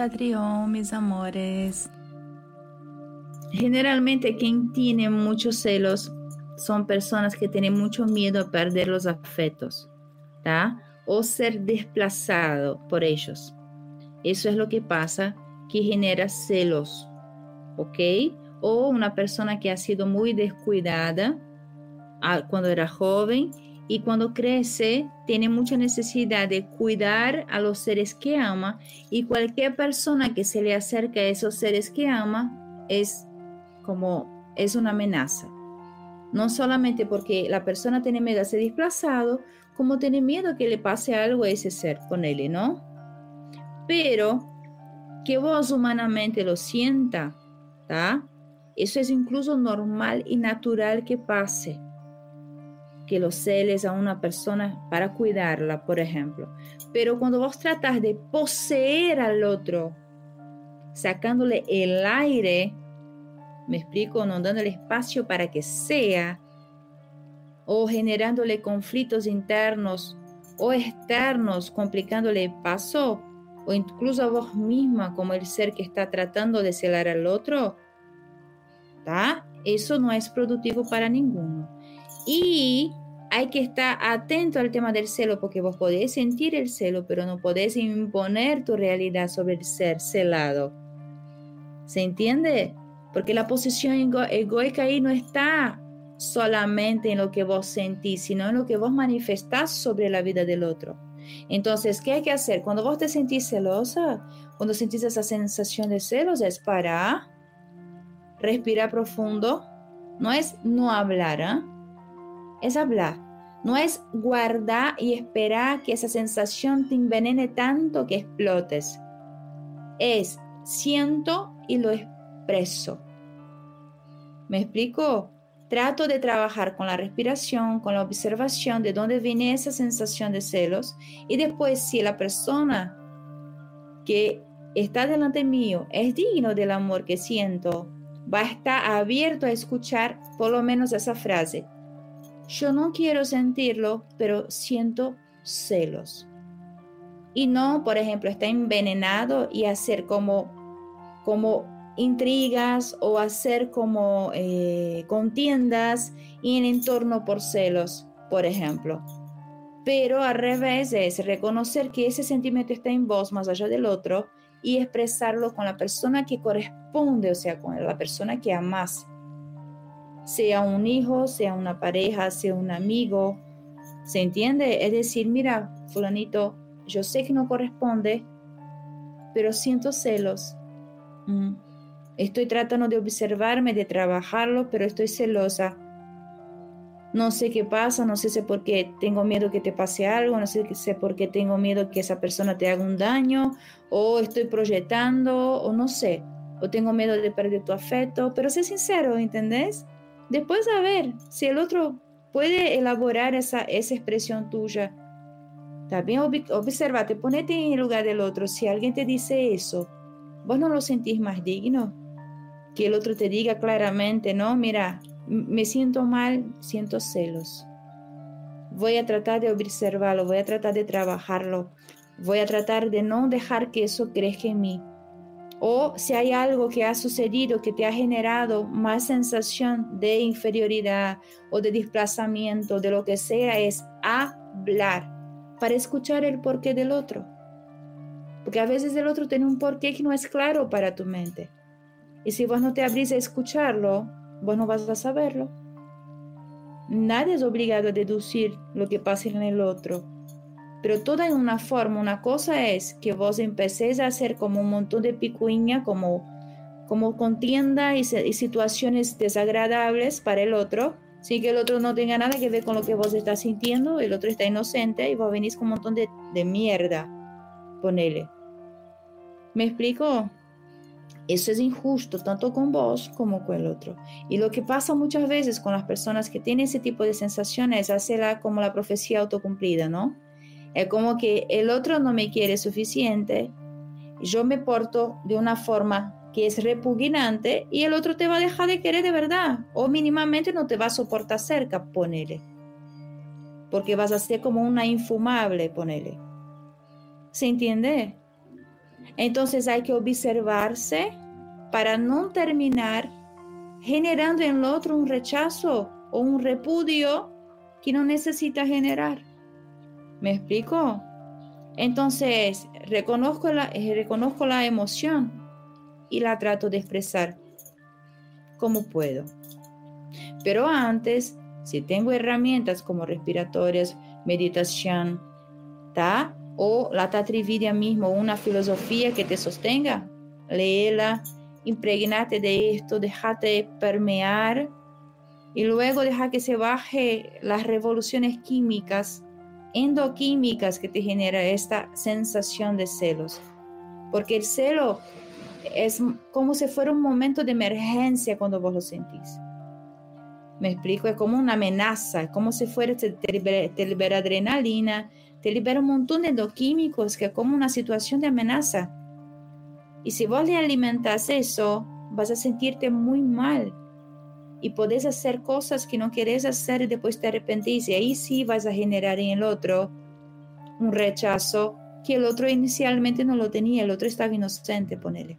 Anfitrión, mis amores. Generalmente quien tiene muchos celos son personas que tienen mucho miedo a perder los afectos, ¿tá? O ser desplazado por ellos. Eso es lo que pasa, que genera celos, ¿ok? O una persona que ha sido muy descuidada ah, cuando era joven y cuando crece tiene mucha necesidad de cuidar a los seres que ama y cualquier persona que se le acerque a esos seres que ama es como es una amenaza. No solamente porque la persona tiene miedo a ser desplazado, como tiene miedo que le pase algo a ese ser con él, ¿no? Pero que vos humanamente lo sienta, ¿tá? Eso es incluso normal y natural que pase que lo celes a una persona para cuidarla, por ejemplo. Pero cuando vos tratas de poseer al otro, sacándole el aire, me explico, no dándole espacio para que sea, o generándole conflictos internos o externos, complicándole el paso, o incluso a vos misma como el ser que está tratando de celar al otro, ¿tá? Eso no es productivo para ninguno. Y hay que estar atento al tema del celo porque vos podés sentir el celo, pero no podés imponer tu realidad sobre el ser celado. ¿Se entiende? Porque la posición egoica ahí no está solamente en lo que vos sentís, sino en lo que vos manifestás sobre la vida del otro. Entonces, ¿qué hay que hacer? Cuando vos te sentís celosa, cuando sentís esa sensación de celos, es parar, respirar profundo, no es no hablar, ¿eh? es hablar. No es guardar y esperar que esa sensación te envenene tanto que explotes. Es siento y lo expreso. ¿Me explico? Trato de trabajar con la respiración, con la observación de dónde viene esa sensación de celos y después si la persona que está delante mío es digno del amor que siento, va a estar abierto a escuchar por lo menos esa frase yo no quiero sentirlo, pero siento celos. Y no, por ejemplo, está envenenado y hacer como, como intrigas o hacer como eh, contiendas en entorno por celos, por ejemplo. Pero al revés es reconocer que ese sentimiento está en vos más allá del otro y expresarlo con la persona que corresponde, o sea, con la persona que amas sea un hijo, sea una pareja, sea un amigo. ¿Se entiende? Es decir, mira, fulanito, yo sé que no corresponde, pero siento celos. Mm. Estoy tratando de observarme, de trabajarlo, pero estoy celosa. No sé qué pasa, no sé si por qué tengo miedo que te pase algo, no sé, sé por qué tengo miedo que esa persona te haga un daño, o estoy proyectando, o no sé, o tengo miedo de perder tu afecto, pero sé sincero, ¿entendés? Después a ver si el otro puede elaborar esa, esa expresión tuya. También observate, ponete en el lugar del otro. Si alguien te dice eso, vos no lo sentís más digno. Que el otro te diga claramente, no, mira, me siento mal, siento celos. Voy a tratar de observarlo, voy a tratar de trabajarlo, voy a tratar de no dejar que eso crezca en mí o si hay algo que ha sucedido que te ha generado más sensación de inferioridad o de desplazamiento, de lo que sea, es hablar para escuchar el porqué del otro. Porque a veces el otro tiene un porqué que no es claro para tu mente. Y si vos no te abrís a escucharlo, vos no vas a saberlo. Nadie es obligado a deducir lo que pasa en el otro pero toda en una forma. Una cosa es que vos empecéis a hacer como un montón de picuña, como, como contienda y, situaciones desagradables para el otro, sin que el otro no tenga nada que ver con lo que vos estás sintiendo, el otro está inocente y vos venís con un montón de, de mierda, ponele. ¿Me explico? Eso es injusto tanto con vos como con el otro. Y lo que pasa muchas veces con las personas que tienen ese tipo de sensaciones es hacerla como la profecía autocumplida, ¿no? Es como que el otro no me quiere suficiente, yo me porto de una forma que es repugnante y el otro te va a dejar de querer de verdad o mínimamente no te va a soportar cerca, ponele. Porque vas a ser como una infumable, ponele. ¿Se entiende? Entonces hay que observarse para no terminar generando en el otro un rechazo o un repudio que no necesita generar. ¿Me explico? Entonces, reconozco la, eh, reconozco la emoción y la trato de expresar como puedo. Pero antes, si tengo herramientas como respiratorias, meditación, ¿ta? o la tatrividia mismo, una filosofía que te sostenga, léela, impregnate de esto, déjate permear y luego deja que se baje las revoluciones químicas, endoquímicas que te genera esta sensación de celos. Porque el celo es como si fuera un momento de emergencia cuando vos lo sentís. Me explico, es como una amenaza, como si fuera, te, te libera adrenalina, te libera un montón de endoquímicos, que es como una situación de amenaza. Y si vos le alimentas eso, vas a sentirte muy mal y podés hacer cosas que no querés hacer y después te arrepentís. Y ahí sí vas a generar en el otro un rechazo que el otro inicialmente no lo tenía, el otro estaba inocente, ponele.